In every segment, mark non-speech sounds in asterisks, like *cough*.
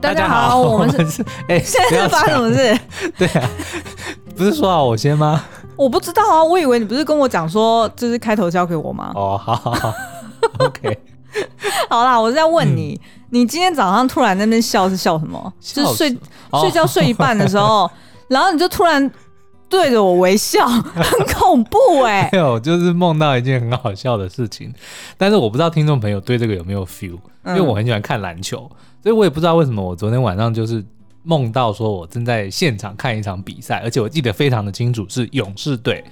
大家好，我们是 *laughs* 哎，现在是发生什么事？*laughs* 对啊，不是说好我先吗？我不知道啊，我以为你不是跟我讲说就是开头交给我吗？哦，好好好，*laughs* OK，好啦，我是在问你，嗯、你今天早上突然在那边笑是笑什么？就是睡、哦、睡觉睡一半的时候，然后你就突然对着我微笑，*laughs* 很恐怖哎、欸！*laughs* 没有，就是梦到一件很好笑的事情，但是我不知道听众朋友对这个有没有 feel，因为我很喜欢看篮球，所以我也不知道为什么我昨天晚上就是。梦到说，我正在现场看一场比赛，而且我记得非常的清楚，是勇士队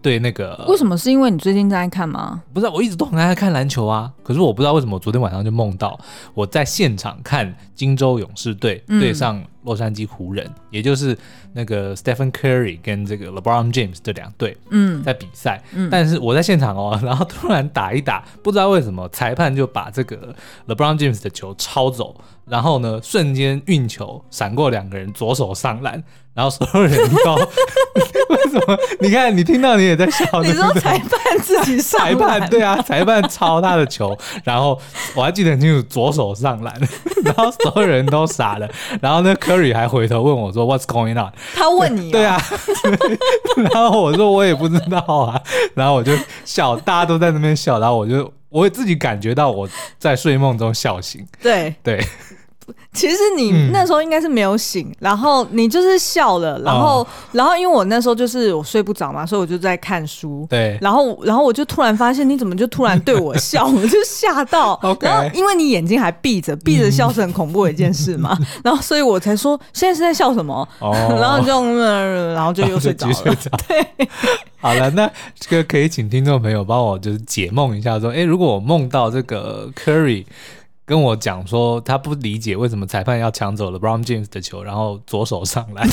对那个。为什么？是因为你最近在看吗？不是，我一直都很爱看篮球啊。可是我不知道为什么，我昨天晚上就梦到我在现场看金州勇士队对上洛杉矶湖人，嗯、也就是那个 Stephen Curry 跟这个 LeBron James 这两队，嗯，在比赛。嗯、但是我在现场哦，*laughs* 然后突然打一打，不知道为什么裁判就把这个 LeBron James 的球抄走。然后呢，瞬间运球闪过两个人，左手上篮，然后所有人都 *laughs* 为什么？你看，你听到你也在笑。你说裁判自己上？裁判对啊，裁判抄他的球，然后我还记得很清楚，左手上篮，*laughs* 然后所有人都傻了。然后呢，Curry 还回头问我说：“What's going on？” 他问你、哦对？对啊。*laughs* 然后我说：“我也不知道啊。”然后我就笑，大家都在那边笑，然后我就我自己感觉到我在睡梦中笑醒。对对。其实你那时候应该是没有醒，嗯、然后你就是笑了，然后，哦、然后因为我那时候就是我睡不着嘛，所以我就在看书。对，然后，然后我就突然发现你怎么就突然对我笑，我就吓到。*laughs* 然后因为你眼睛还闭着，闭着笑是很恐怖的一件事嘛，嗯、然后所以我才说现在是在笑什么？哦、*laughs* 然后就、嗯，然后 *laughs* 就又睡着了。对，好了，那这个可以请听众朋友帮我就是解梦一下，说，哎，如果我梦到这个 Curry。跟我讲说，他不理解为什么裁判要抢走了 Brown James 的球，然后左手上来。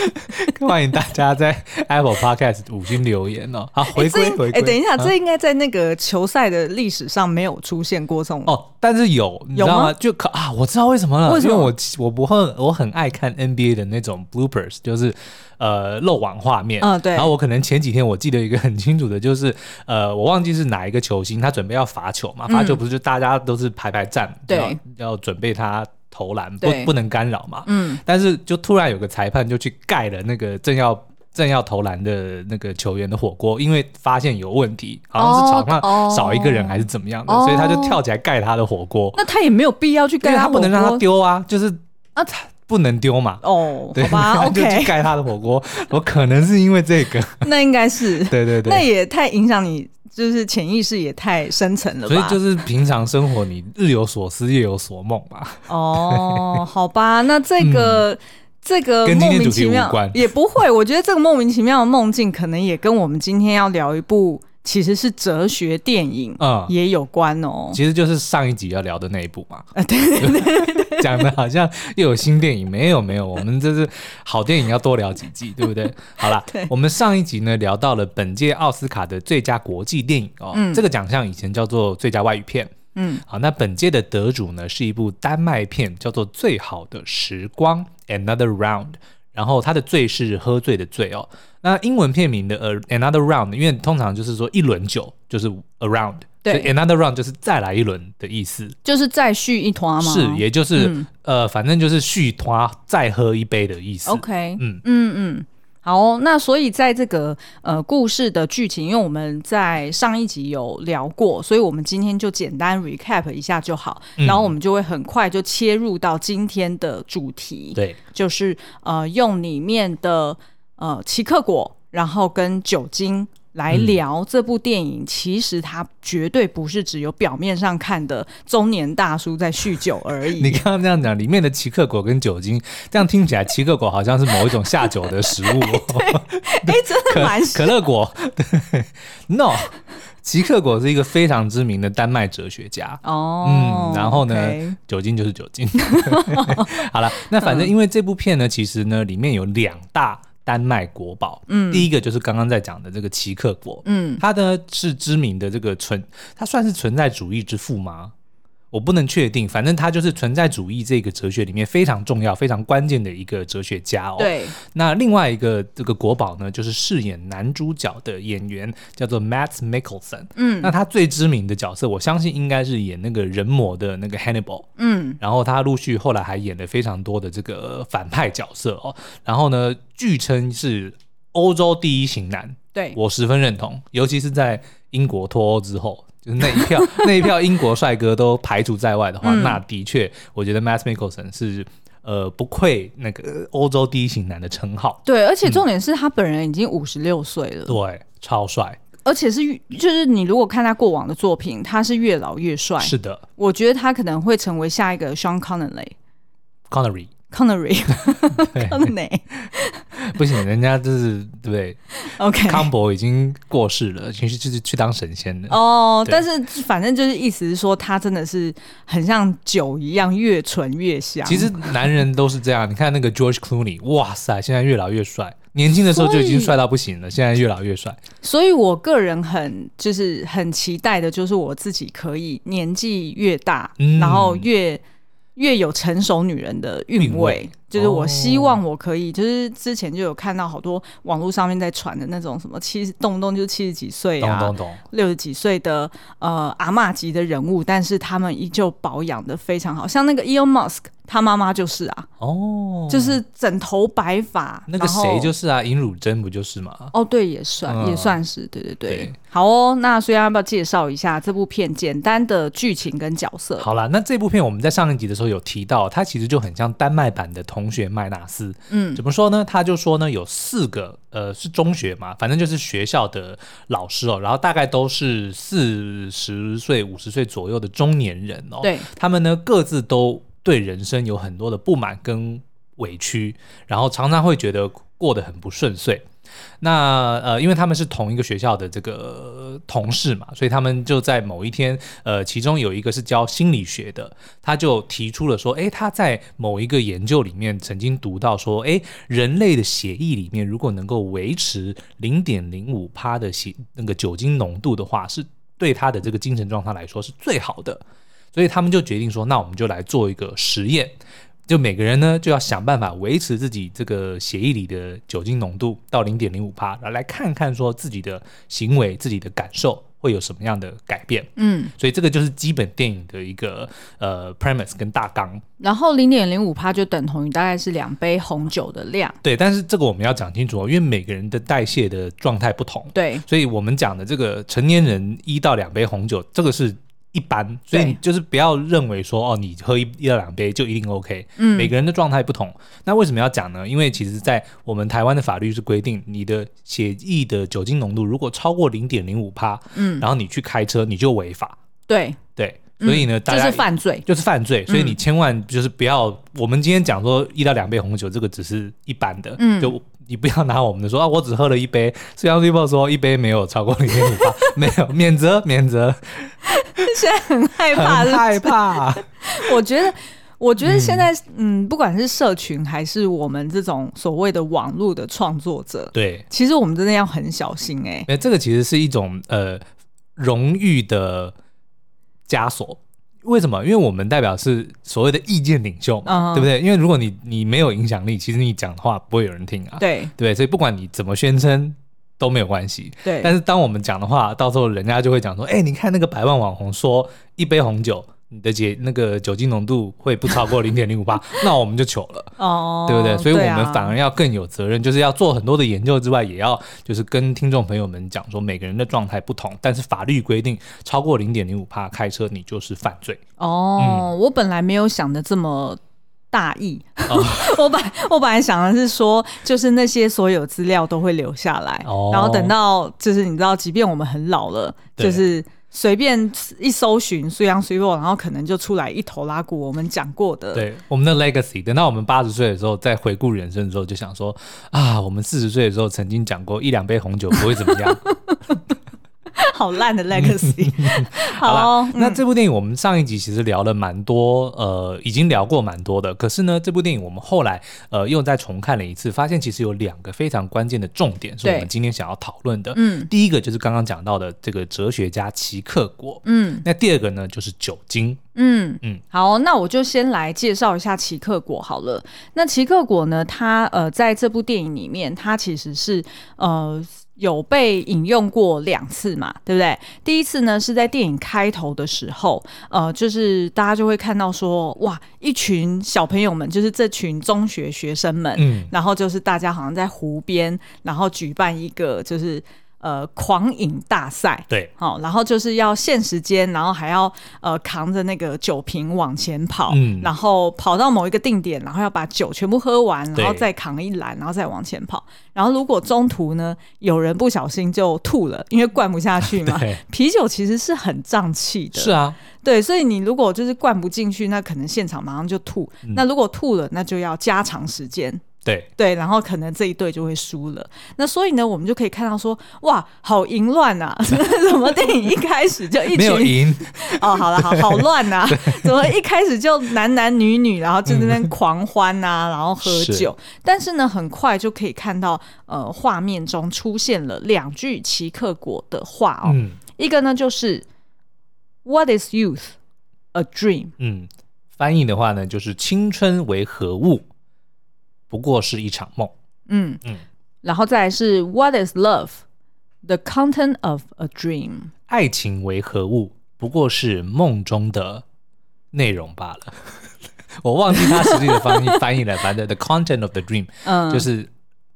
*laughs* 欢迎大家在 Apple Podcast 五星留言哦。好，回归回归。哎，等一下，这应该在那个球赛的历史上没有出现过这种哦，但是有，你知道吗？就可啊，我知道为什么了。為什么？因为我我不会，我很爱看 NBA 的那种 bloopers，就是呃漏网画面。嗯，对。然后我可能前几天我记得一个很清楚的，就是呃，我忘记是哪一个球星，他准备要罚球嘛，罚球不是就大家都是排排站，对，要准备他。投篮不不能干扰嘛，嗯，但是就突然有个裁判就去盖了那个正要正要投篮的那个球员的火锅，因为发现有问题，好像是场上少一个人还是怎么样的，哦、所以他就跳起来盖他的火锅。那他也没有必要去盖他，他不能让他丢啊，就是啊，他不能丢嘛。哦，对好吧，*laughs* OK，就去盖他的火锅。*laughs* 我可能是因为这个，*laughs* 那应该是对对对，那也太影响你。就是潜意识也太深层了吧，所以就是平常生活你日有所思夜有所梦吧。哦，好吧，那这个、嗯、这个莫名其妙也不会，我觉得这个莫名其妙的梦境可能也跟我们今天要聊一部。其实是哲学电影，嗯，也有关哦。其实就是上一集要聊的那一部嘛。啊，对对对对，*laughs* 讲的好像又有新电影，没有没有，我们这是 *laughs* 好电影要多聊几季，对不对？好了，*laughs* 我们上一集呢聊到了本届奥斯卡的最佳国际电影哦，嗯，这个奖项以前叫做最佳外语片，嗯，好，那本届的得主呢是一部丹麦片，叫做《最好的时光》（Another Round）。然后它的醉是喝醉的醉哦，那英文片名的呃 Another Round，因为通常就是说一轮酒就是 Around，对，Another Round 就是再来一轮的意思，就是再续一团吗？是，也就是、嗯、呃，反正就是续团再喝一杯的意思。OK，嗯嗯嗯。好哦，那所以在这个呃故事的剧情，因为我们在上一集有聊过，所以我们今天就简单 recap 一下就好，嗯、然后我们就会很快就切入到今天的主题，对，就是呃用里面的呃奇克果，然后跟酒精。来聊这部电影，其实它绝对不是只有表面上看的中年大叔在酗酒而已。*laughs* 你刚刚这样讲，里面的奇克果跟酒精，这样听起来，奇克果好像是某一种下酒的食物。*laughs* *laughs* 哎，真的蛮可乐果。对，no，奇克果是一个非常知名的丹麦哲学家。哦，嗯，然后呢酒精就是酒精。好了，那反正因为这部片呢，其实呢里面有两大。丹麦国宝，嗯，第一个就是刚刚在讲的这个齐克果，嗯，他呢是知名的这个存，他算是存在主义之父吗？我不能确定，反正他就是存在主义这个哲学里面非常重要、非常关键的一个哲学家哦。对。那另外一个这个国宝呢，就是饰演男主角的演员叫做 Matt Mickelson。嗯。那他最知名的角色，我相信应该是演那个人魔的那个 Hannibal。嗯。然后他陆续后来还演了非常多的这个反派角色哦。然后呢，据称是欧洲第一型男。对。我十分认同，尤其是在英国脱欧之后。就是那一票，*laughs* 那一票英国帅哥都排除在外的话，嗯、那的确，我觉得 Mads Mikkelsen 是呃不愧那个欧洲第一型男的称号。对，而且重点是他本人已经五十六岁了，对，超帅，而且是就是你如果看他过往的作品，他是越老越帅。是的，我觉得他可能会成为下一个 Sean Connery。Connery。*laughs* *laughs* *laughs* 不行，人家就是对不对？OK，康博已经过世了，其实就是去当神仙的哦。Oh, 但是反正就是意思是说，他真的是很像酒一样，越醇越香。其实男人都是这样，你看那个 George Clooney，哇塞，现在越老越帅，年轻的时候就已经帅到不行了，现在越老越帅。所以我个人很就是很期待的，就是我自己可以年纪越大，嗯、然后越。越有成熟女人的韵味，味，就是我希望我可以，哦、就是之前就有看到好多网络上面在传的那种什么七十动不动就七十几岁啊，六十几岁的呃阿嬷级的人物，但是他们依旧保养的非常好，像那个 Elon Musk。他妈妈就是啊，哦，就是整头白发。那个谁就是啊，尹汝贞不就是吗？哦，对，也算，嗯、也算是，对对对。对好哦，那所以要不要介绍一下这部片简单的剧情跟角色？好了，那这部片我们在上一集的时候有提到，它其实就很像丹麦版的同学麦纳斯。嗯，怎么说呢？他就说呢，有四个，呃，是中学嘛，反正就是学校的老师哦，然后大概都是四十岁、五十岁左右的中年人哦。对，他们呢各自都。对人生有很多的不满跟委屈，然后常常会觉得过得很不顺遂。那呃，因为他们是同一个学校的这个同事嘛，所以他们就在某一天，呃，其中有一个是教心理学的，他就提出了说，诶，他在某一个研究里面曾经读到说，诶，人类的血液里面如果能够维持零点零五趴的血那个酒精浓度的话，是对他的这个精神状态来说是最好的。所以他们就决定说，那我们就来做一个实验，就每个人呢就要想办法维持自己这个血液里的酒精浓度到零点零五帕，然后来看看说自己的行为、自己的感受会有什么样的改变。嗯，所以这个就是基本电影的一个呃 premise 跟大纲。然后零点零五帕就等同于大概是两杯红酒的量。对，但是这个我们要讲清楚哦，因为每个人的代谢的状态不同。对，所以我们讲的这个成年人一到两杯红酒，这个是。一般，所以就是不要认为说哦，你喝一一到两杯就一定 OK。嗯，每个人的状态不同。那为什么要讲呢？因为其实，在我们台湾的法律是规定，你的血液的酒精浓度如果超过零点零五趴，嗯，然后你去开车，你就违法。对对，所以呢，大家就是犯罪，就是犯罪。所以你千万就是不要，我们今天讲说一到两杯红酒，这个只是一般的，嗯，就。你不要拿我们的说啊，我只喝了一杯。虽然 people 说一杯没有超过零点五八，*laughs* 没有免责免责。现在很害怕，很害怕。我觉得，我觉得现在，嗯，嗯，不管是社群还是我们这种所谓的网络的创作者，对，其实我们真的要很小心哎、欸。哎，这个其实是一种呃荣誉的枷锁。为什么？因为我们代表是所谓的意见领袖嘛，uh -huh. 对不对？因为如果你你没有影响力，其实你讲的话不会有人听啊。对对，所以不管你怎么宣称都没有关系。对，但是当我们讲的话，到时候人家就会讲说：“哎，你看那个百万网红说一杯红酒。”你的解那个酒精浓度会不超过零点零五八，*laughs* 那我们就糗了，哦，对不对？所以我们反而要更有责任，啊，就是要做很多的研究之外，也要就是跟听众朋友们讲说，每个人的状态不同，但是法律规定超过零点零五帕开车，你就是犯罪。哦，嗯，我本来没有想的这么大意，哦，*laughs* 我本我本来想的是说，就是那些所有资料都会留下来，哦，然后等到就是你知道，即便我们很老了，就是。随便一搜寻，虽然随落，然后可能就出来一头拉骨。我们讲过的，对我们的 legacy，等到我们八十岁的时候，再回顾人生的时候，就想说啊，我们四十岁的时候曾经讲过一两杯红酒不会怎么样。*laughs* 好烂的 *laughs* legacy。好了，那这部电影我们上一集其实聊了蛮多，呃，已经聊过蛮多的。可是呢，这部电影我们后来呃又再重看了一次，发现其实有两个非常关键的重点，是我们今天想要讨论的。嗯，第一个就是刚刚讲到的这个哲学家齐克果。嗯，那第二个呢就是酒精。嗯嗯，好，那我就先来介绍一下齐克果好了。那齐克果呢，他呃在这部电影里面，他其实是呃。有被引用过两次嘛，对不对？第一次呢是在电影开头的时候，呃，就是大家就会看到说，哇，一群小朋友们，就是这群中学学生们，嗯，然后就是大家好像在湖边，然后举办一个就是。呃，狂饮大赛，对，好、哦，然后就是要限时间，然后还要呃扛着那个酒瓶往前跑，嗯，然后跑到某一个定点，然后要把酒全部喝完，然后再扛一篮，然后再往前跑。然后如果中途呢有人不小心就吐了，因为灌不下去嘛，*laughs* 啤酒其实是很胀气的，是啊，对，所以你如果就是灌不进去，那可能现场马上就吐。嗯、那如果吐了，那就要加长时间。对对，然后可能这一队就会输了。那所以呢，我们就可以看到说，哇，好淫乱啊！*laughs* 怎么电影一开始就一群没有淫 *laughs* 哦，好了，好好乱 *laughs* 呐！怎么一开始就男男女女，然后就在那边狂欢呐、啊，嗯、然后喝酒？是但是呢，很快就可以看到，呃，画面中出现了两句奇克果的话哦。嗯、一个呢就是 “What is youth? A dream。”嗯，翻译的话呢就是“青春为何物？”不过是一场梦。嗯嗯，然后再来是 What is love? The content of a dream。爱情为何物？不过是梦中的内容罢了。*laughs* 我忘记它实际的翻译翻译了，反正 The content of the dream，嗯，就是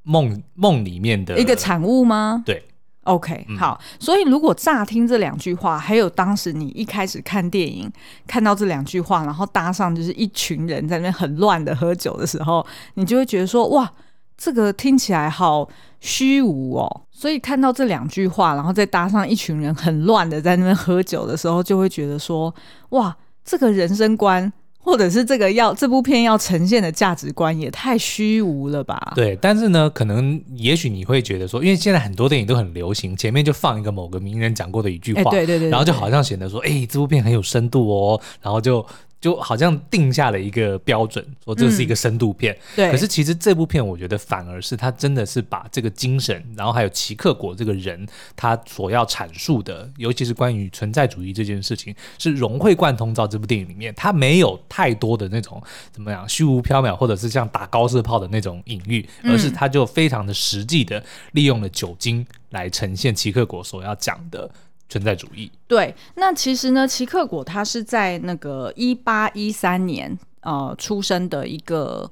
梦梦里面的一个产物吗？对。OK，好，所以如果乍听这两句话，还有当时你一开始看电影看到这两句话，然后搭上就是一群人在那边很乱的喝酒的时候，你就会觉得说，哇，这个听起来好虚无哦。所以看到这两句话，然后再搭上一群人很乱的在那边喝酒的时候，就会觉得说，哇，这个人生观。或者是这个要这部片要呈现的价值观也太虚无了吧？对，但是呢，可能也许你会觉得说，因为现在很多电影都很流行，前面就放一个某个名人讲过的一句话，欸、对，对，对对对，然后就好像显得说，哎，这部片很有深度哦，然后就。就好像定下了一个标准，说这是一个深度片。嗯、对。可是其实这部片，我觉得反而是他真的是把这个精神，然后还有齐克果这个人，他所要阐述的，尤其是关于存在主义这件事情，是融会贯通到这部电影里面。他没有太多的那种怎么样虚无缥缈，或者是像打高射炮的那种隐喻，而是他就非常的实际的利用了酒精来呈现齐克果所要讲的。存在主义。对，那其实呢，齐克果他是在那个一八一三年呃出生的一个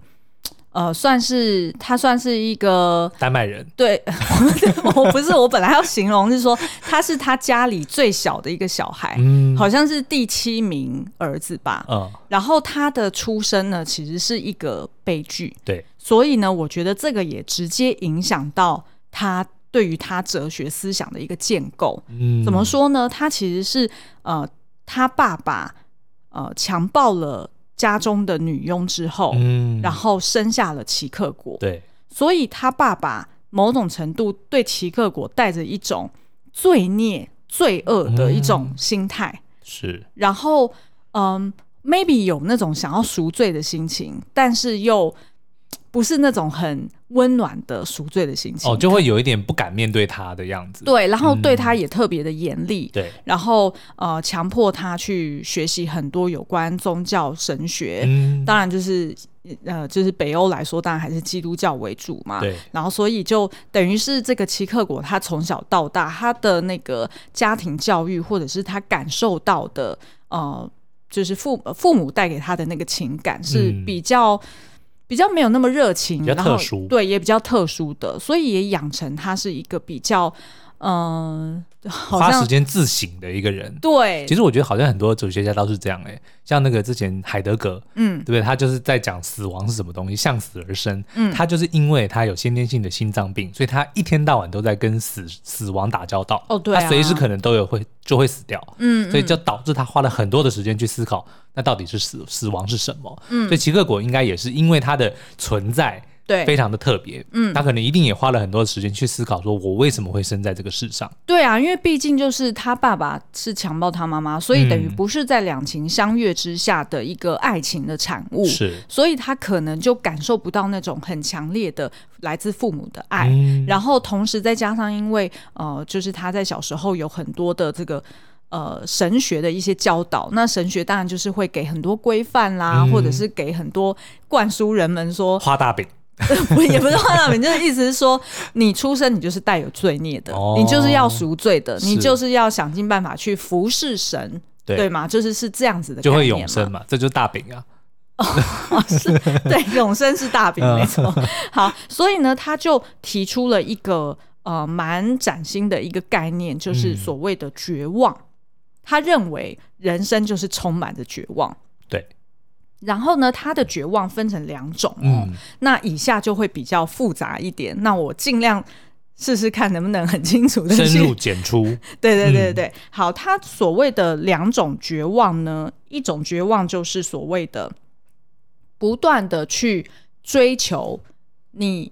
呃，算是他算是一个丹麦人。对，*laughs* 我不是，我本来要形容是说他是他家里最小的一个小孩，嗯，好像是第七名儿子吧。嗯，然后他的出生呢，其实是一个悲剧。对，所以呢，我觉得这个也直接影响到他。对于他哲学思想的一个建构，嗯，怎么说呢？他其实是呃，他爸爸呃强暴了家中的女佣之后，嗯，然后生下了齐克果，对，所以他爸爸某种程度对齐克果带着一种罪孽、罪恶的一种心态，嗯、是，然后嗯，maybe 有那种想要赎罪的心情，但是又。不是那种很温暖的赎罪的心情哦，就会有一点不敢面对他的样子。对，然后对他也特别的严厉。嗯、对，然后呃，强迫他去学习很多有关宗教神学。嗯，当然就是呃，就是北欧来说，当然还是基督教为主嘛。对，然后所以就等于是这个齐克果，他从小到大，他的那个家庭教育，或者是他感受到的呃，就是父父母带给他的那个情感是比较。比较没有那么热情，比较特殊，对，也比较特殊的，所以也养成他是一个比较，嗯、呃，*laughs* 花时间自省的一个人。对，其实我觉得好像很多哲学家都是这样哎、欸，像那个之前海德格，嗯，对不对？他就是在讲死亡是什么东西，向死而生。嗯，他就是因为他有先天性的心脏病，所以他一天到晚都在跟死死亡打交道。哦，对、啊，他随时可能都有会就会死掉。嗯，所以就导致他花了很多的时间去思考。那到底是死死亡是什么？嗯，所以齐克果应该也是因为他的存在，对，非常的特别。嗯，他可能一定也花了很多时间去思考，说我为什么会生在这个世上？对啊，因为毕竟就是他爸爸是强暴他妈妈，所以等于不是在两情相悦之下的一个爱情的产物。是，所以他可能就感受不到那种很强烈的来自父母的爱。嗯，然后同时再加上，因为呃，就是他在小时候有很多的这个。呃，神学的一些教导，那神学当然就是会给很多规范啦，嗯、或者是给很多灌输人们说画大饼，*laughs* 也不是画大饼，就是意思是说，你出生你就是带有罪孽的，哦、你就是要赎罪的，你就是要想尽办法去服侍神，对，对吗？就是是这样子的，就会永生嘛，这就是大饼啊。哦，是对，永生是大饼，没错。好，所以呢，他就提出了一个呃蛮崭新的一个概念，就是所谓的绝望。嗯他认为人生就是充满着绝望，对。然后呢，他的绝望分成两种哦。嗯、那以下就会比较复杂一点。那我尽量试试看能不能很清楚的深入简出。*laughs* 对对对对，嗯、好。他所谓的两种绝望呢，一种绝望就是所谓的不断的去追求你。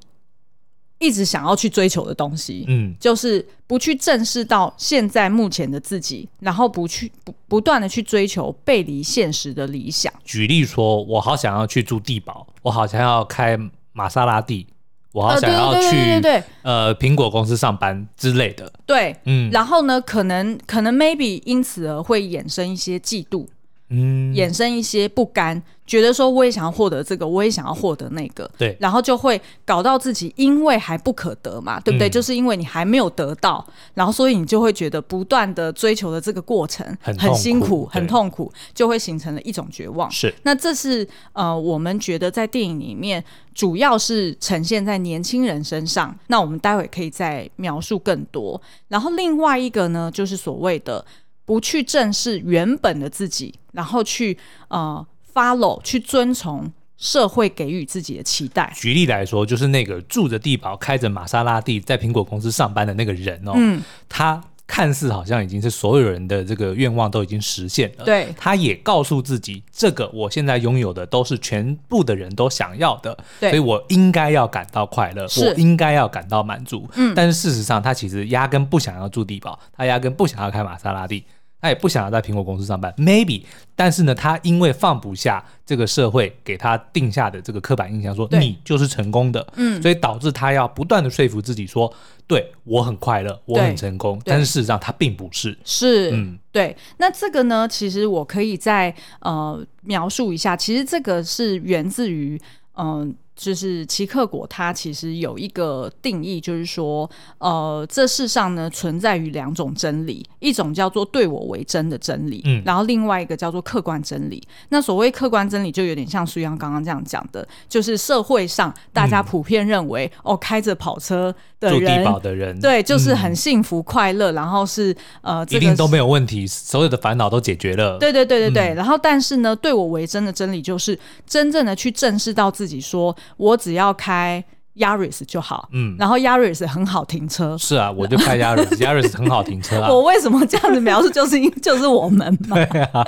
一直想要去追求的东西，嗯，就是不去正视到现在目前的自己，然后不去不不断的去追求背离现实的理想。举例说，我好想要去住地堡，我好想要开玛莎拉蒂，我好想要去呃苹果公司上班之类的。对，嗯，然后呢，可能可能 maybe 因此而会衍生一些嫉妒。嗯，衍生一些不甘，觉得说我也想要获得这个，我也想要获得那个，对，然后就会搞到自己因为还不可得嘛，对不对？嗯、就是因为你还没有得到，然后所以你就会觉得不断的追求的这个过程很很辛苦，很痛苦，就会形成了一种绝望。是，那这是呃，我们觉得在电影里面主要是呈现在年轻人身上。那我们待会可以再描述更多。然后另外一个呢，就是所谓的。不去正视原本的自己，然后去呃 follow 去遵从社会给予自己的期待。举例来说，就是那个住着地堡、开着玛莎拉蒂，在苹果公司上班的那个人哦，嗯，他看似好像已经是所有人的这个愿望都已经实现了，对，他也告诉自己，这个我现在拥有的都是全部的人都想要的，对，所以我应该要感到快乐，我应该要感到满足。嗯，但是事实上，他其实压根不想要住地堡，他压根不想要开玛莎拉蒂。他也不想要在苹果公司上班，maybe，但是呢，他因为放不下这个社会给他定下的这个刻板印象，说你就是成功的，嗯，所以导致他要不断的说服自己说，对我很快乐，我很成功，但是事实上他并不是，是，嗯，对。那这个呢，其实我可以再呃描述一下，其实这个是源自于嗯。呃就是奇克果，它其实有一个定义，就是说，呃，这世上呢存在于两种真理，一种叫做对我为真的真理，嗯，然后另外一个叫做客观真理。那所谓客观真理，就有点像苏阳刚刚这样讲的，就是社会上大家普遍认为，嗯、哦，开着跑车的人，住低保的人，对，就是很幸福快乐，嗯、然后是呃，这个、一定都没有问题，所有的烦恼都解决了。对对对对对。嗯、然后，但是呢，对我为真的真理，就是真正的去正视到自己说。我只要开 Yaris 就好，嗯，然后 Yaris 很好停车。是啊，我就开 Yaris，Yaris *laughs* 很好停车啊。我为什么这样子描述？就是因 *laughs* 就是我们嘛。对啊，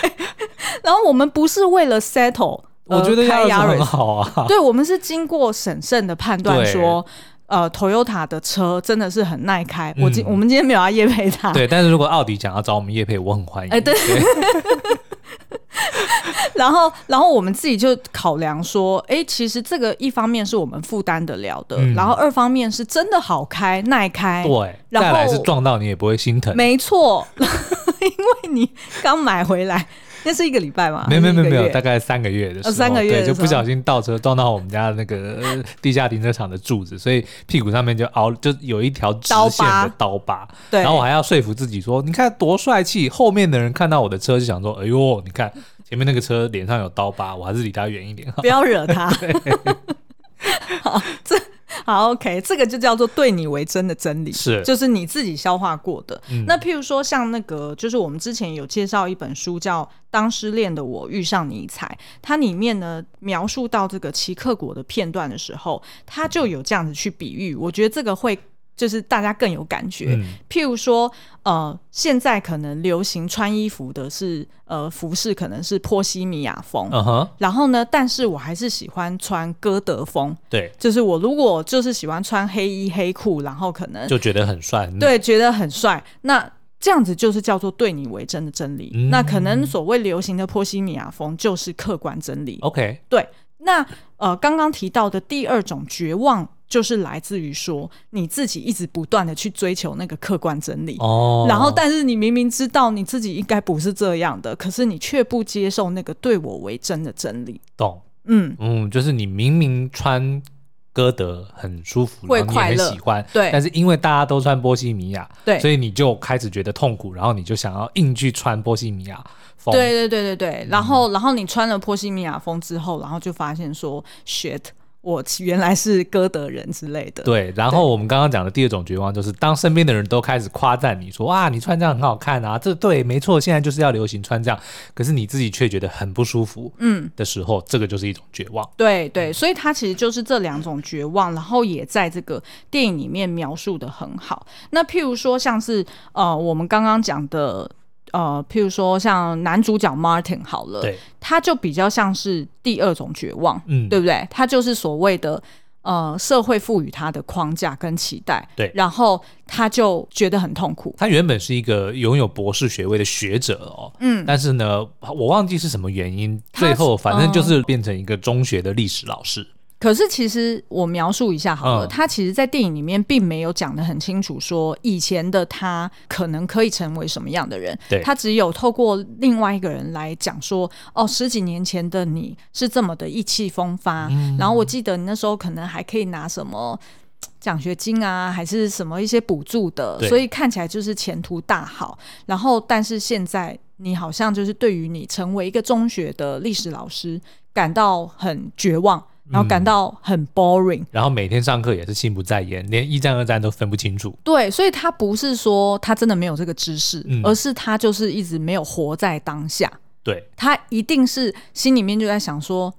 对。然后我们不是为了 settle，我觉得 Yaris 很好啊。对，我们是经过审慎的判断说，呃，Toyota 的车真的是很耐开。我今我们今天没有要叶配它，对。但是如果奥迪想要找我们叶配，我很欢迎。哎，对。*laughs* *laughs* 然后，然后我们自己就考量说，哎，其实这个一方面是我们负担得了的，嗯、然后二方面是真的好开、耐开。对，再来是撞到你也不会心疼。没错，因为你刚买回来，那是一个礼拜嘛？*laughs* 没有没有没有，大概三个月的时候，哦、三个月对，就不小心倒车撞到我们家那个地下停车场的柱子，所以屁股上面就凹，就有一条直线的刀疤。对，然后我还要说服自己说，你看多帅气。后面的人看到我的车就想说，哎呦，你看。前面那个车脸上有刀疤，我还是离他远一点，*laughs* 不要惹他。*laughs* 对 *laughs* 好，这好 OK，这个就叫做对你为真的真理，是就是你自己消化过的。嗯、那譬如说像那个，就是我们之前有介绍一本书叫《当失恋的我遇上尼采》，它里面呢描述到这个奇克果的片段的时候，他就有这样子去比喻，我觉得这个会。就是大家更有感觉。嗯、譬如说，呃，现在可能流行穿衣服的是呃服饰，可能是波西米亚风。Uh huh、然后呢，但是我还是喜欢穿歌德风。对，就是我如果就是喜欢穿黑衣黑裤，然后可能就觉得很帅。对，觉得很帅。那这样子就是叫做对你为真的真理。嗯、那可能所谓流行的波西米亚风就是客观真理。OK，对。那呃，刚刚提到的第二种绝望，就是来自于说你自己一直不断的去追求那个客观真理哦，然后但是你明明知道你自己应该不是这样的，可是你却不接受那个对我为真的真理。懂？嗯嗯，就是你明明穿。歌德很舒服，会快乐很喜欢，对。但是因为大家都穿波西米亚，对，所以你就开始觉得痛苦，然后你就想要硬去穿波西米亚风。对对对对对，然后、嗯、然后你穿了波西米亚风之后，然后就发现说 shit。我原来是歌德人之类的。对，然后我们刚刚讲的第二种绝望，就是当身边的人都开始夸赞你说，哇，你穿这样很好看啊，这对，没错，现在就是要流行穿这样，可是你自己却觉得很不舒服，嗯，的时候，嗯、这个就是一种绝望。对对，所以它其实就是这两种绝望，然后也在这个电影里面描述的很好。那譬如说，像是呃，我们刚刚讲的。呃，譬如说像男主角 Martin 好了，对，他就比较像是第二种绝望，嗯，对不对？他就是所谓的呃社会赋予他的框架跟期待，对，然后他就觉得很痛苦。他原本是一个拥有博士学位的学者哦，嗯，但是呢，我忘记是什么原因，最后反正就是变成一个中学的历史老师。可是，其实我描述一下好了，嗯、他其实，在电影里面并没有讲的很清楚，说以前的他可能可以成为什么样的人。他只有透过另外一个人来讲说，哦，十几年前的你是这么的意气风发，嗯、然后我记得你那时候可能还可以拿什么奖学金啊，还是什么一些补助的，所以看起来就是前途大好。然后，但是现在你好像就是对于你成为一个中学的历史老师感到很绝望。然后感到很 boring，、嗯、然后每天上课也是心不在焉，连一战二战都分不清楚。对，所以他不是说他真的没有这个知识，嗯、而是他就是一直没有活在当下。对，他一定是心里面就在想说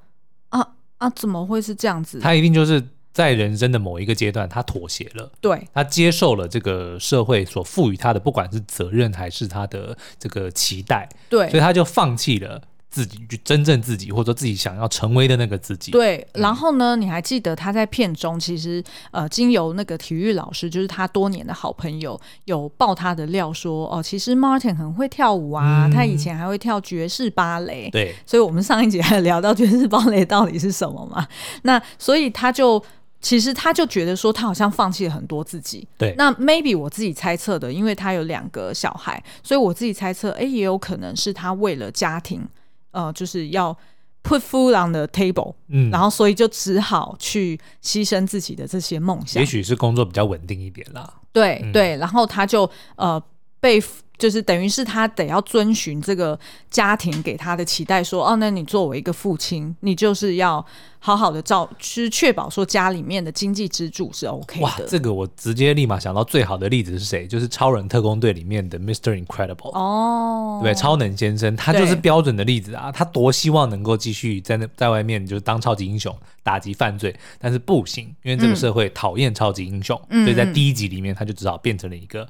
啊啊，怎么会是这样子？他一定就是在人生的某一个阶段，他妥协了。对，他接受了这个社会所赋予他的，不管是责任还是他的这个期待。对，所以他就放弃了。自己去真正自己，或者说自己想要成为的那个自己。对，然后呢，你还记得他在片中其实呃，经由那个体育老师，就是他多年的好朋友，有爆他的料说哦，其实 Martin 很会跳舞啊，嗯、他以前还会跳爵士芭蕾。对，所以我们上一集还聊到爵士芭蕾到底是什么嘛？那所以他就其实他就觉得说，他好像放弃了很多自己。对，那 maybe 我自己猜测的，因为他有两个小孩，所以我自己猜测，哎，也有可能是他为了家庭。呃，就是要 put food on the table，嗯，然后所以就只好去牺牲自己的这些梦想。也许是工作比较稳定一点啦。对、嗯、对，然后他就呃被。就是等于是他得要遵循这个家庭给他的期待，说哦，那你作为一个父亲，你就是要好好的照，去确保说家里面的经济支柱是 OK 的。哇，这个我直接立马想到最好的例子是谁？就是《超人特工队》里面的 Mr. Incredible 哦，对，超能先生，他就是标准的例子啊。他多希望能够继续在那在外面就是当超级英雄，打击犯罪，但是不行，因为这个社会讨厌超级英雄，嗯、所以在第一集里面他就只好变成了一个。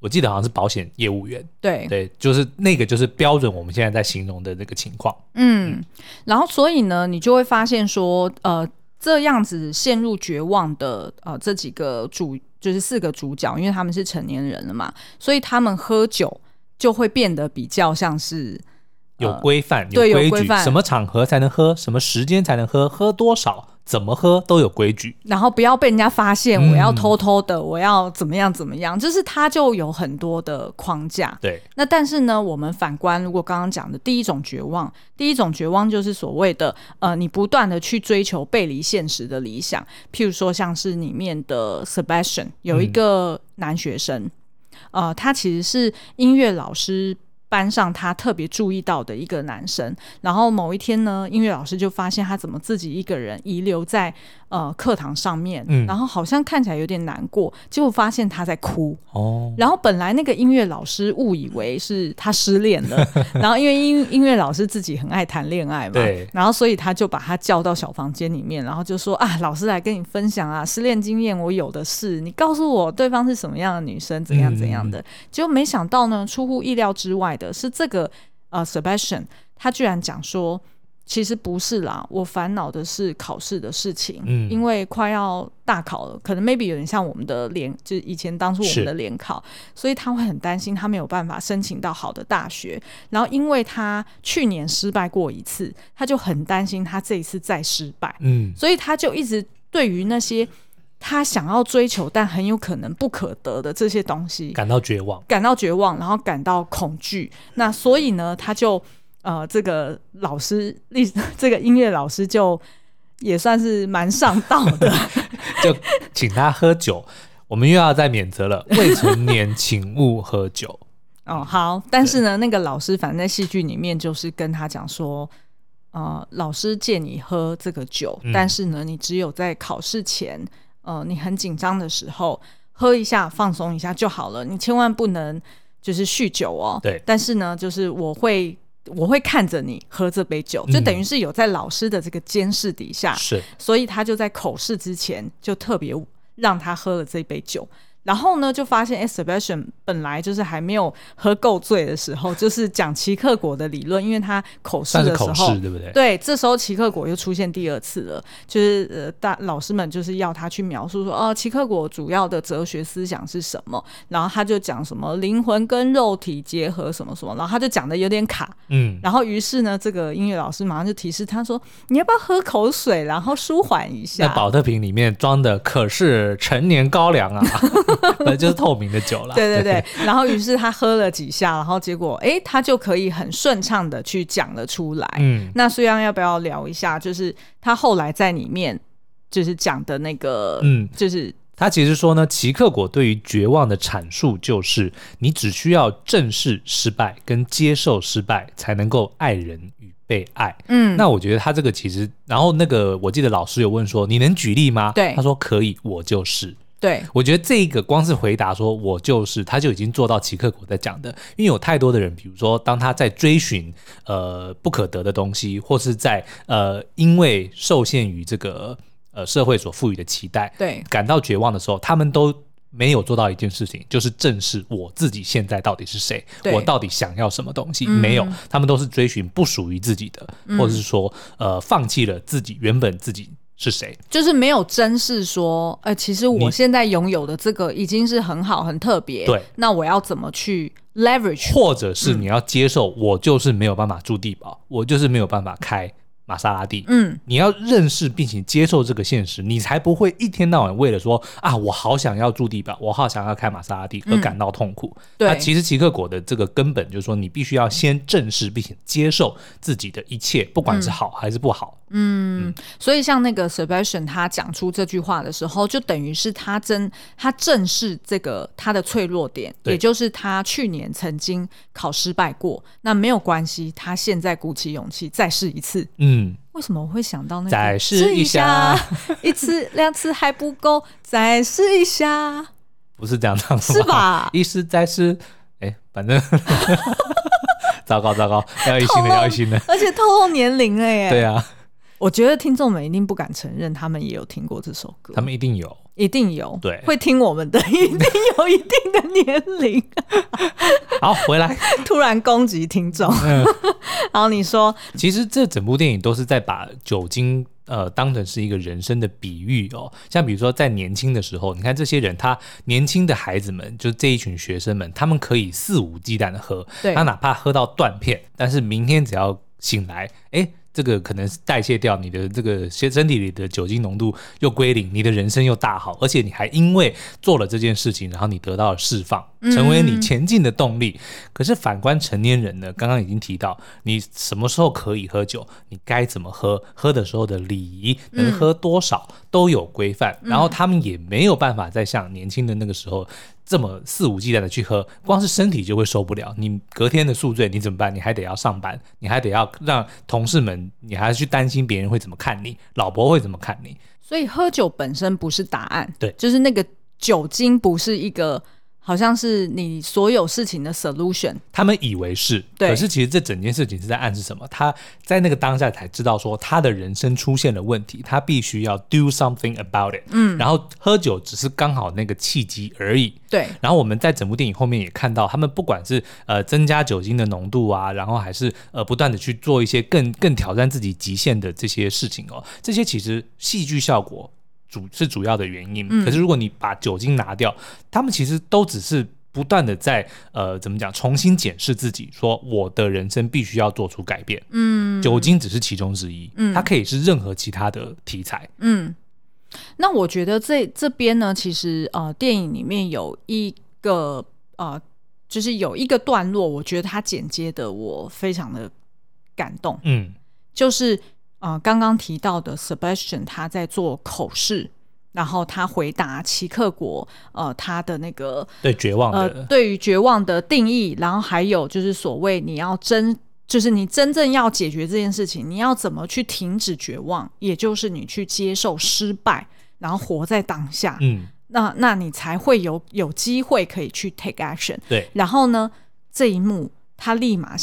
我记得好像是保险业务员，对对，就是那个就是标准我们现在在形容的那个情况。嗯，嗯然后所以呢，你就会发现说，呃，这样子陷入绝望的呃这几个主就是四个主角，因为他们是成年人了嘛，所以他们喝酒就会变得比较像是有规范、呃、有规矩，什么场合才能喝，什么时间才能喝，喝多少。怎么喝都有规矩，然后不要被人家发现。我要偷偷的，嗯、我要怎么样怎么样，就是它就有很多的框架。对，那但是呢，我们反观，如果刚刚讲的第一种绝望，第一种绝望就是所谓的呃，你不断的去追求背离现实的理想。譬如说，像是里面的 Sebastian 有一个男学生，嗯、呃，他其实是音乐老师班上他特别注意到的一个男生，然后某一天呢，音乐老师就发现他怎么自己一个人遗留在呃课堂上面，嗯，然后好像看起来有点难过，结果发现他在哭哦。然后本来那个音乐老师误以为是他失恋了，*laughs* 然后因为音音乐老师自己很爱谈恋爱嘛，对，然后所以他就把他叫到小房间里面，然后就说啊，老师来跟你分享啊，失恋经验我有的是，你告诉我对方是什么样的女生，怎样怎样的，结果没想到呢，出乎意料之外。的是这个呃，Sebastian，他居然讲说，其实不是啦，我烦恼的是考试的事情，嗯，因为快要大考了，可能 maybe 有点像我们的联，就是以前当初我们的联考，所以他会很担心他没有办法申请到好的大学，然后因为他去年失败过一次，他就很担心他这一次再失败，嗯，所以他就一直对于那些。他想要追求，但很有可能不可得的这些东西，感到绝望，感到绝望，然后感到恐惧。那所以呢，他就呃，这个老师，历这个音乐老师就也算是蛮上道的，*laughs* 就请他喝酒。我们又要再免责了，未成年请勿喝酒。*laughs* 哦，好。但是呢，那个老师反正在戏剧里面就是跟他讲说，呃，老师借你喝这个酒，嗯、但是呢，你只有在考试前。呃，你很紧张的时候，喝一下放松一下就好了。你千万不能就是酗酒哦。对。但是呢，就是我会我会看着你喝这杯酒，就等于是有在老师的这个监视底下。是、嗯。所以他就在口试之前就特别让他喝了这杯酒。然后呢，就发现 Sebastian 本来就是还没有喝够醉的时候，*laughs* 就是讲齐克果的理论，因为他口试的时候，对不对？对，这时候齐克果又出现第二次了，就是呃，大老师们就是要他去描述说，哦，齐克果主要的哲学思想是什么？然后他就讲什么灵魂跟肉体结合什么什么，然后他就讲的有点卡，嗯，然后于是呢，这个音乐老师马上就提示他说，你要不要喝口水，然后舒缓一下？那保特瓶里面装的可是陈年高粱啊。*laughs* 那就是透明的酒了。*laughs* 对对对，然后于是他喝了几下，然后结果哎，他就可以很顺畅的去讲了出来。嗯，那虽然要不要聊一下，就是他后来在里面就是讲的那个，嗯，就是他其实说呢，齐克果对于绝望的阐述就是，你只需要正视失败跟接受失败，才能够爱人与被爱。嗯，那我觉得他这个其实，然后那个我记得老师有问说，你能举例吗？对，他说可以，我就是。对，我觉得这个光是回答说“我就是”，他就已经做到齐克果在讲的。因为有太多的人，比如说当他在追寻呃不可得的东西，或是在呃因为受限于这个呃社会所赋予的期待，对，感到绝望的时候，他们都没有做到一件事情，就是正视我自己现在到底是谁，我到底想要什么东西。没有，他们都是追寻不属于自己的，或者是说呃放弃了自己原本自己。是谁？就是没有珍视说，呃，其实我现在拥有的这个已经是很好、很特别。对，那我要怎么去 leverage？或者是你要接受，我就是没有办法住地堡，嗯、我就是没有办法开。玛莎拉蒂，嗯，你要认识并且接受这个现实，你才不会一天到晚为了说啊，我好想要住地表，我好想要开玛莎拉蒂而感到痛苦。嗯、对，那其实奇克果的这个根本就是说，你必须要先正视并且接受自己的一切，不管是好还是不好。嗯，嗯，所以像那个 Sebastian 他讲出这句话的时候，就等于是他真他正视这个他的脆弱点，也就是他去年曾经考失败过，那没有关系，他现在鼓起勇气再试一次。嗯。嗯，为什么我会想到那个？再试一下，一次两次还不够，再试一下。不是这样唱？是吧？一试再试，哎，反正 *laughs* *laughs* 糟糕糟糕，要一心的，要一心的，而且透露年龄了耶。对啊，我觉得听众们一定不敢承认，他们也有听过这首歌。他们一定有。一定有，对，会听我们的，一定有一定的年龄。*laughs* 好，回来，*laughs* 突然攻击听众。嗯，*laughs* 然后你说，其实这整部电影都是在把酒精呃当成是一个人生的比喻哦。像比如说在年轻的时候，你看这些人，他年轻的孩子们，就是这一群学生们，他们可以肆无忌惮的喝，他哪怕喝到断片，但是明天只要醒来，哎。这个可能是代谢掉你的这个身身体里的酒精浓度又归零，你的人生又大好，而且你还因为做了这件事情，然后你得到了释放，成为你前进的动力。嗯、可是反观成年人呢？刚刚已经提到，你什么时候可以喝酒，你该怎么喝，喝的时候的礼仪，能喝多少都有规范，然后他们也没有办法再像年轻的那个时候。这么肆无忌惮的去喝，光是身体就会受不了。你隔天的宿醉你怎么办？你还得要上班，你还得要让同事们，你还要去担心别人会怎么看你，老婆会怎么看你。所以喝酒本身不是答案，对，就是那个酒精不是一个。好像是你所有事情的 solution，他们以为是，对，可是其实这整件事情是在暗示什么？他在那个当下才知道说他的人生出现了问题，他必须要 do something about it。嗯，然后喝酒只是刚好那个契机而已。对，然后我们在整部电影后面也看到，他们不管是呃增加酒精的浓度啊，然后还是呃不断的去做一些更更挑战自己极限的这些事情哦，这些其实戏剧效果。主是主要的原因，嗯，可是如果你把酒精拿掉，他们其实都只是不断的在呃怎么讲，重新检视自己，说我的人生必须要做出改变，嗯，酒精只是其中之一，嗯，它可以是任何其他的题材，嗯，那我觉得这这边呢，其实呃电影里面有一个呃，就是有一个段落，我觉得他剪接的我非常的感动，嗯，就是。呃，刚刚提到的 Sebastian 他在做口试，然后他回答齐克国呃他的那个对绝望的、呃、对于绝望的定义，然后还有就是所谓你要真就是你真正要解决这件事情，你要怎么去停止绝望，也就是你去接受失败，然后活在当下，嗯，那那你才会有有机会可以去 take action，对，然后呢这一幕他立马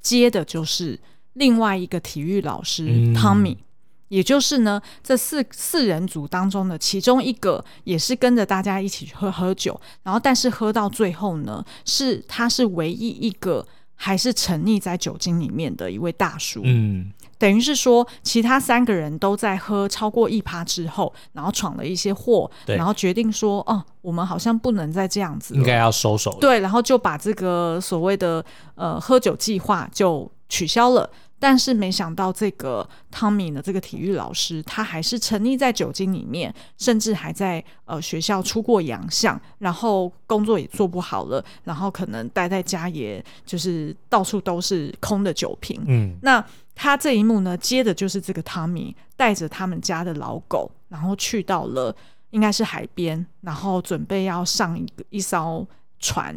接的就是。另外一个体育老师汤米，嗯，也就是呢，这四四人组当中的其中一个，也是跟着大家一起去喝喝酒，然后但是喝到最后呢，是他是唯一一个还是沉溺在酒精里面的一位大叔。嗯，等于是说，其他三个人都在喝超过一趴之后，然后闯了一些祸，然后决定说，哦，我们好像不能再这样子，应该要收手。对，然后就把这个所谓的呃喝酒计划就取消了。但是没想到，这个汤米的这个体育老师，他还是沉溺在酒精里面，甚至还在呃学校出过洋相，然后工作也做不好了，然后可能待在家，也就是到处都是空的酒瓶。嗯，那他这一幕呢，接的就是这个汤米带着他们家的老狗，然后去到了应该是海边，然后准备要上一个一艘船。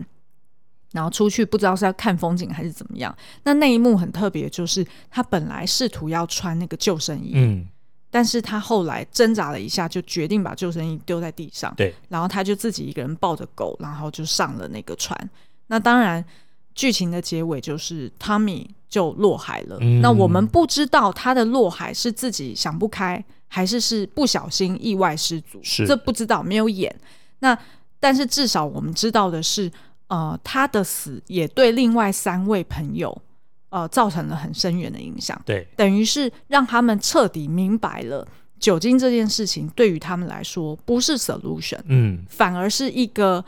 然后出去不知道是要看风景还是怎么样。那那一幕很特别，就是他本来试图要穿那个救生衣，嗯，但是他后来挣扎了一下，就决定把救生衣丢在地上。对，然后他就自己一个人抱着狗，然后就上了那个船。那当然，剧情的结尾就是汤米就落海了。嗯。那我们不知道他的落海是自己想不开，还是是不小心意外失足，是这不知道，没有演。那但是至少我们知道的是。呃，他的死也对另外三位朋友，呃，造成了很深远的影响。对，等于是让他们彻底明白了酒精这件事情对于他们来说不是 solution，嗯，反而是一个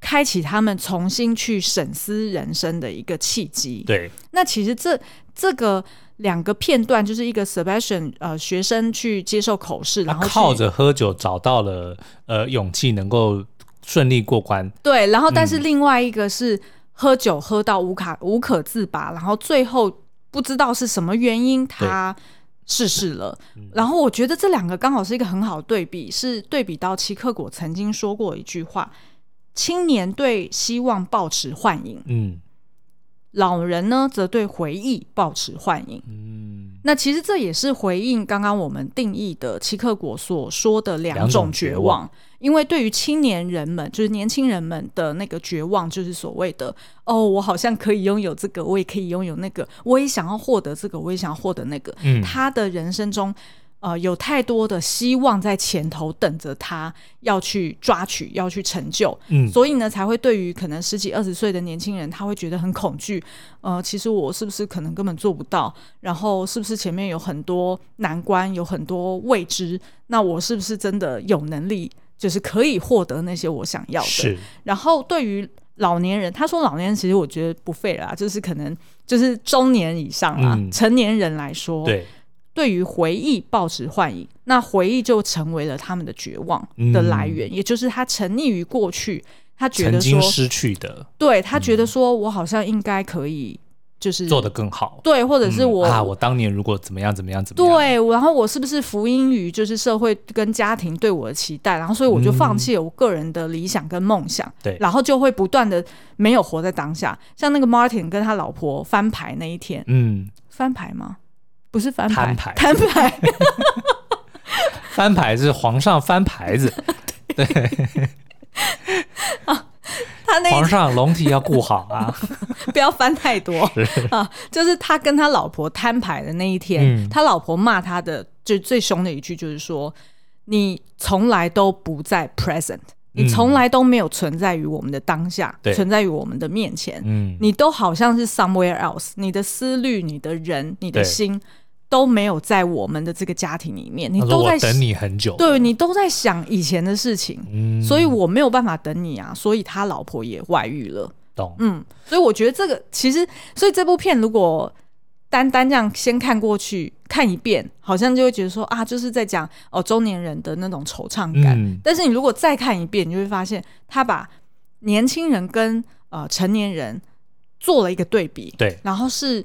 开启他们重新去审思人生的一个契机。对，那其实这这个两个片段就是一个 Sebastian 呃学生去接受口试，然后靠着喝酒找到了呃勇气，能够。顺利过关，对，然后但是另外一个是喝酒喝到无卡无可自拔，然后最后不知道是什么原因他逝世了。然后我觉得这两个刚好是一个很好的对比，是对比到齐克果曾经说过一句话：青年对希望抱持幻影，嗯，老人呢则对回忆抱持幻影，嗯，那其实这也是回应刚刚我们定义的齐克果所说的两种绝望。因为对于青年人们，就是年轻人们的那个绝望，就是所谓的哦，我好像可以拥有这个，我也可以拥有那个，我也想要获得这个，我也想要获得那个。嗯，他的人生中，呃，有太多的希望在前头等着他要去抓取，要去成就。嗯，所以呢，才会对于可能十几二十岁的年轻人，他会觉得很恐惧。呃，其实我是不是可能根本做不到？然后是不是前面有很多难关，有很多未知？那我是不是真的有能力？就是可以获得那些我想要的。是。然后对于老年人，他说老年人其实我觉得不废啦，就是可能就是中年以上啦，嗯、成年人来说，对，对于回忆抱持幻影，那回忆就成为了他们的绝望的来源，嗯、也就是他沉溺于过去，他觉得说失去的，对他觉得说我好像应该可以就是做得更好，对，或者是我、嗯、啊，我当年如果怎么样怎么样怎么样，对，然后我是不是福音于就是社会跟家庭对我的期待，然后所以我就放弃了我个人的理想跟梦想，对、嗯，然后就会不断的没有活在当下。像那个 Martin 跟他老婆翻牌那一天，嗯，翻牌吗？不是翻牌，摊牌，摊牌，翻牌是皇上翻牌子，*laughs* 对。啊他那皇上龙体要顾好啊，*laughs* 不要翻太多。啊。就是他跟他老婆摊牌的那一天，嗯、他老婆骂他的就最凶的一句就是说：“你从来都不在 present，你从来都没有存在于我们的当下，嗯、存在于我们的面前。嗯，你都好像是 somewhere else，你的思虑、你的人、你的心。”都没有在我们的这个家庭里面，你都在等你很久，对，你都在想以前的事情，嗯，所以我没有办法等你啊，所以他老婆也外遇了，懂，嗯，所以我觉得这个其实，所以这部片如果单单这样先看过去看一遍，好像就会觉得说啊，就是在讲哦中年人的那种惆怅感，嗯，但是你如果再看一遍，你就会发现他把年轻人跟呃成年人做了一个对比，对，然后是。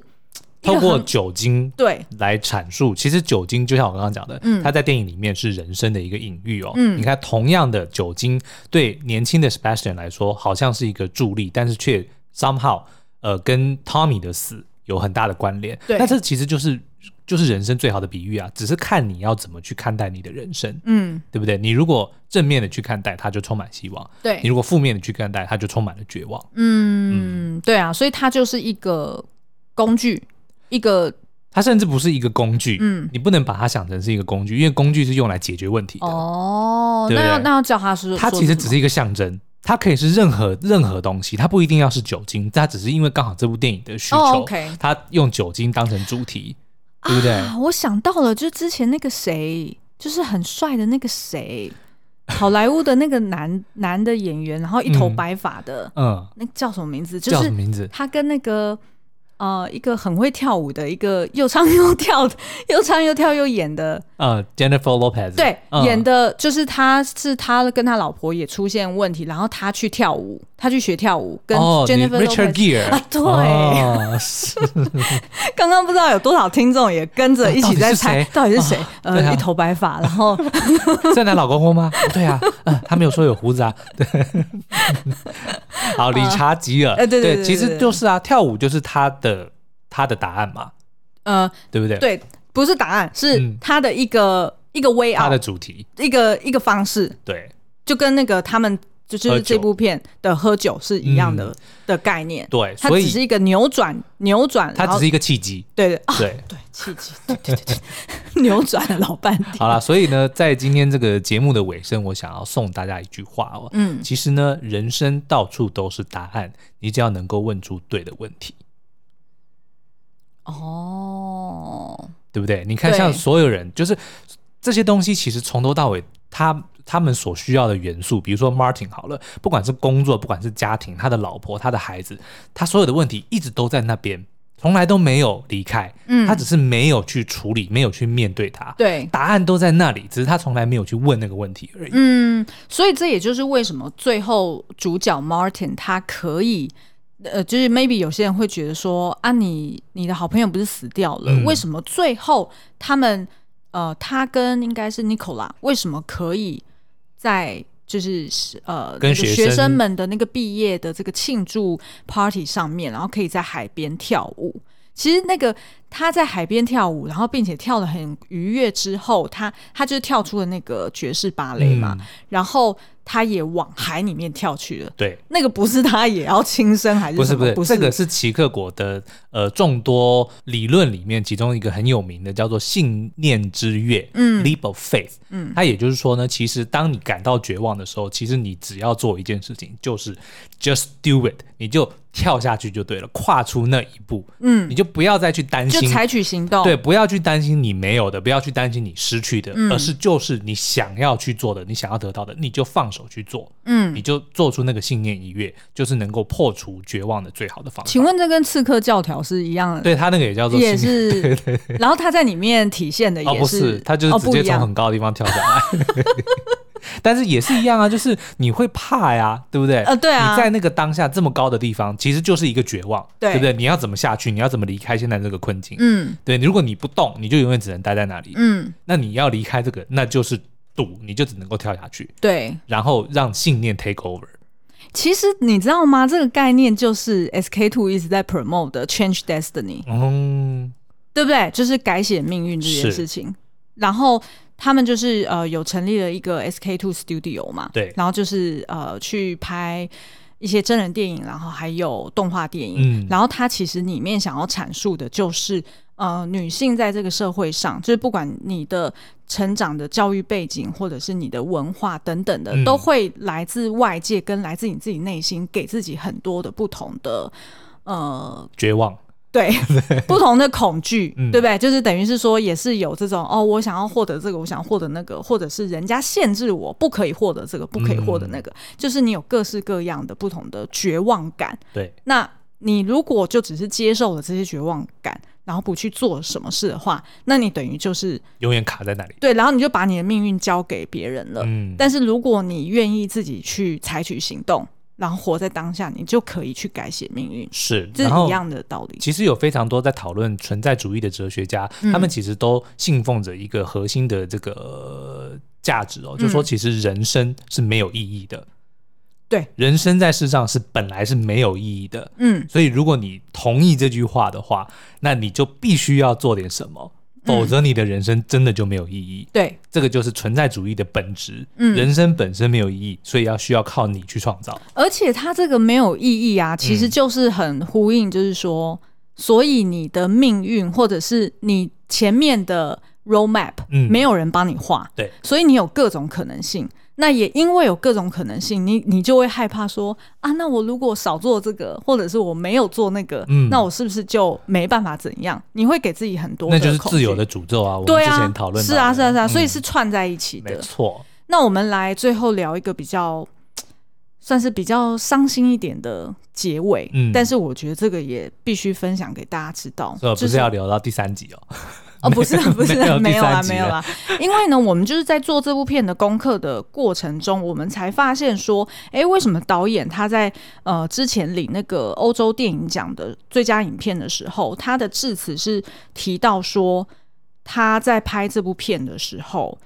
透过酒精对来阐述，其实酒精就像我刚刚讲的，嗯，它在电影里面是人生的一个隐喻哦。嗯，你看，同样的酒精对年轻的 Sebastian 来说好像是一个助力，但是却 somehow 呃跟 Tommy 的死有很大的关联。对，那这其实就是就是人生最好的比喻啊，只是看你要怎么去看待你的人生，嗯，对不对？你如果正面的去看待，它就充满希望；对，你如果负面的去看待，它就充满了绝望。嗯，嗯对啊，所以它就是一个工具。一个，它甚至不是一个工具，嗯，你不能把它想成是一个工具，因为工具是用来解决问题的。哦，对对那要那要叫它是，它其实只是一个象征，它可以是任何任何东西，它不一定要是酒精，它只是因为刚好这部电影的需求，哦 okay、它用酒精当成主题，对不对？啊，我想到了，就之前那个谁，就是很帅的那个谁，好莱坞的那个男男的演员，然后一头白发的，嗯，那叫什么名字？就是叫什么名字？他跟那个。呃，一个很会跳舞的，一个又唱又跳的，*laughs* 又唱又跳又演的，呃，Jennifer Lopez，对，呃、演的就是他，是他跟他老婆也出现问题，然后他去跳舞，他去学跳舞，跟 Jennifer Richard Gere 啊，对，*laughs* 刚刚不知道有多少听众也跟着一起在猜到底是谁，呃，啊、一头白发，然后 *laughs* 在男老公公吗？对啊，呃，他没有说有胡子啊，对，好，理查吉尔，呃，对对，对，其实就是啊，跳舞就是他的。他的答案嘛，呃，对不对？对，不是答案，是他的一个、嗯、一个 way out，他的主题，一个一个方式，对，就跟那个他们就是这部片的喝酒是一样的、嗯、的概念，对，它只是一个扭转扭转，它只是一个契机，对对对。对，对，契机，对对对对，*laughs* 扭转了老半天。好了，所以呢，在今天这个节目的尾声，我想要送大家一句话哦，嗯，其实呢，人生到处都是答案，你只要能够问出对的问题。哦，对不对？你看，像所有人，就是这些东西，其实从头到尾，他他们所需要的元素，比如说 Martin 好了，不管是工作，不管是家庭，他的老婆，他的孩子，他所有的问题一直都在那边，从来都没有离开。嗯，他只是没有去处理，没有去面对他。对，答案都在那里，只是他从来没有去问那个问题而已。嗯，所以这也就是为什么最后主角 Martin 他可以。呃，就是 maybe 有些人会觉得说啊你，你你的好朋友不是死掉了，嗯、为什么最后他们呃，他跟应该是 Nicola 为什么可以在就是呃跟学生、那个、学生们的那个毕业的这个庆祝 party 上面，然后可以在海边跳舞？其实那个他在海边跳舞，然后并且跳得很愉悦之后，他他就是跳出了那个爵士芭蕾嘛，嗯、然后。他也往海里面跳去了。对，那个不是他也要轻生还是不是？不是，不是，这个是齐克果的呃众多理论里面其中一个很有名的，叫做信念之跃，嗯，leap of faith，嗯，它也就是说呢，其实当你感到绝望的时候，其实你只要做一件事情，就是 just do it，你就。跳下去就对了，跨出那一步，嗯，你就不要再去担心，就采取行动，对，不要去担心你没有的，不要去担心你失去的，嗯，而是就是你想要去做的，你想要得到的，你就放手去做，嗯，你就做出那个信念一跃，就是能够破除绝望的最好的方法。请问这跟刺客教条是一样的？对，他那个也叫做也是，然后他在里面体现的也是，哦，不是，他就是直接从很高的地方跳下来。*laughs* 但是也是一样啊，就是你会怕呀，对不对？呃，对啊。你在那个当下这么高的地方，其实就是一个绝望，对，对不对？你要怎么下去？你要怎么离开现在这个困境？嗯，对。如果你不动，你就永远只能待在那里。嗯，那你要离开这个，那就是赌，你就只能够跳下去。对，然后让信念 take over。其实你知道吗？这个概念就是 SK Two 一直在 promote 的 change destiny，嗯，对不对？就是改写命运这件事情。然后他们就是呃有成立了一个 SK Two Studio 嘛，对，然后就是呃去拍一些真人电影，然后还有动画电影。嗯，然后它其实里面想要阐述的就是。呃，女性在这个社会上，就是不管你的成长的教育背景，或者是你的文化等等的，嗯、都会来自外界跟来自你自己内心，给自己很多的不同的呃绝望，*laughs* 对，不同的恐惧，嗯、对不对？就是等于是说，也是有这种哦，我想要获得这个，我想要获得那个，或者是人家限制我不可以获得这个，不可以获得那个，嗯、就是你有各式各样的不同的绝望感。对，那你如果就只是接受了这些绝望感。然后不去做什么事的话，那你等于就是永远卡在那里。对，然后你就把你的命运交给别人了。嗯，但是如果你愿意自己去采取行动，然后活在当下，你就可以去改写命运。是，这是一样的道理。其实有非常多在讨论存在主义的哲学家，嗯、他们其实都信奉着一个核心的这个价值哦，嗯、就是说其实人生是没有意义的。对，人生在世上是本来是没有意义的，嗯，所以如果你同意这句话的话，那你就必须要做点什么，否则你的人生真的就没有意义。对、嗯，这个就是存在主义的本质。嗯，人生本身没有意义，所以要需要靠你去创造。而且它这个没有意义啊，其实就是很呼应，就是说，嗯、所以你的命运或者是你前面的 roadmap，嗯，没有人帮你画，对，所以你有各种可能性。那也因为有各种可能性，你你就会害怕说啊，那我如果少做这个，或者是我没有做那个，嗯，那我是不是就没办法怎样？你会给自己很多，那就是自由的诅咒啊！对啊，我们之前讨论是啊，是啊，是啊，所以是串在一起的，没错。那我们来最后聊一个比较算是比较伤心一点的结尾，嗯，但是我觉得这个也必须分享给大家知道，不是要聊到第三集哦。哦，不是，*laughs* 不是，没有啦，没有啦。因为呢，我们就是在做这部片的功课的过程中，我们才发现说，哎、欸，为什么导演他在呃之前领那个欧洲电影奖的最佳影片的时候，他的致辞是提到说，他在拍这部片的时候，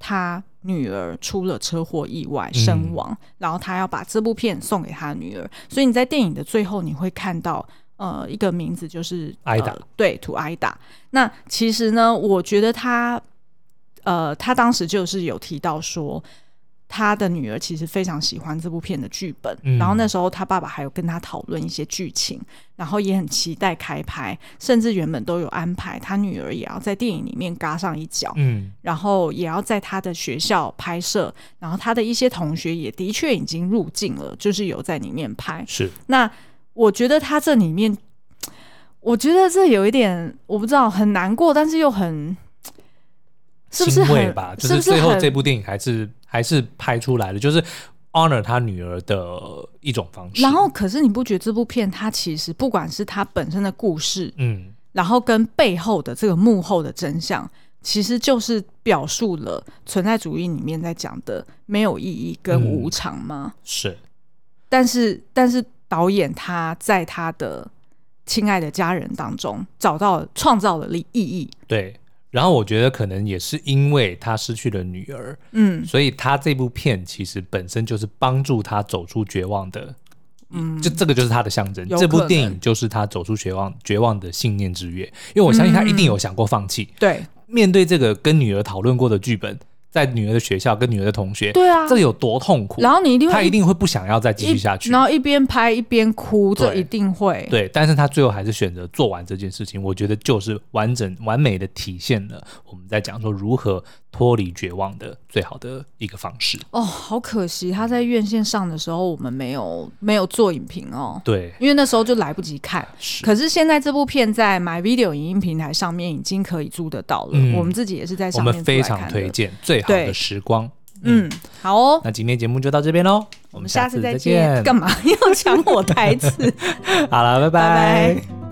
他女儿出了车祸意外身亡，嗯、然后他要把这部片送给他女儿，所以你在电影的最后你会看到。呃，一个名字就是艾达，对，to 艾达。那其实呢，我觉得他，呃，他当时就是有提到说，他的女儿其实非常喜欢这部片的剧本。嗯、然后那时候他爸爸还有跟他讨论一些剧情，然后也很期待开拍，甚至原本都有安排他女儿也要在电影里面嘎上一脚。嗯，然后也要在他的学校拍摄，然后他的一些同学也的确已经入境了，就是有在里面拍。是那。我觉得他这里面，*tsk* 我觉得这有一点，我不知道很难过，但是又很，*tsk* 是不是很吧？就是最后这部电影还是还是拍出来了，就是 honor 他女儿的一种方式。然后，可是你不觉得这部片它其实不管是它本身的故事，嗯，然后跟背后的这个幕后的真相，其实就是表述了存在主义里面在讲的没有意义跟无常吗？嗯、是，但是但是。导演他在他的亲爱的家人当中找到创造了意义，对。然后我觉得可能也是因为他失去了女儿，嗯，所以他这部片其实本身就是帮助他走出绝望的，嗯，就这个就是他的象征。这部电影就是他走出绝望绝望的信念之月，因为我相信他一定有想过放弃。嗯、对，面对这个跟女儿讨论过的剧本。在女儿的学校跟女儿的同学，对啊，这有多痛苦？然后你一定会，他一定会不想要再继续下去，然后一边拍一边哭，这一定会。对，但是他最后还是选择做完这件事情，我觉得就是完整完美的体现了我们在讲说如何。脱离绝望的最好的一个方式哦，好可惜他在院线上的时候我们没有没有做影评哦，对，因为那时候就来不及看。是，可是现在这部片在 MyVideo 影音平台上面已经可以租得到了，嗯、我们自己也是在上面。我们非常推荐《最好的时光》。嗯，好哦，那今天节目就到这边喽，我们下次再见。干嘛 *laughs* 要抢我台词？*laughs* 好了，拜拜。拜拜。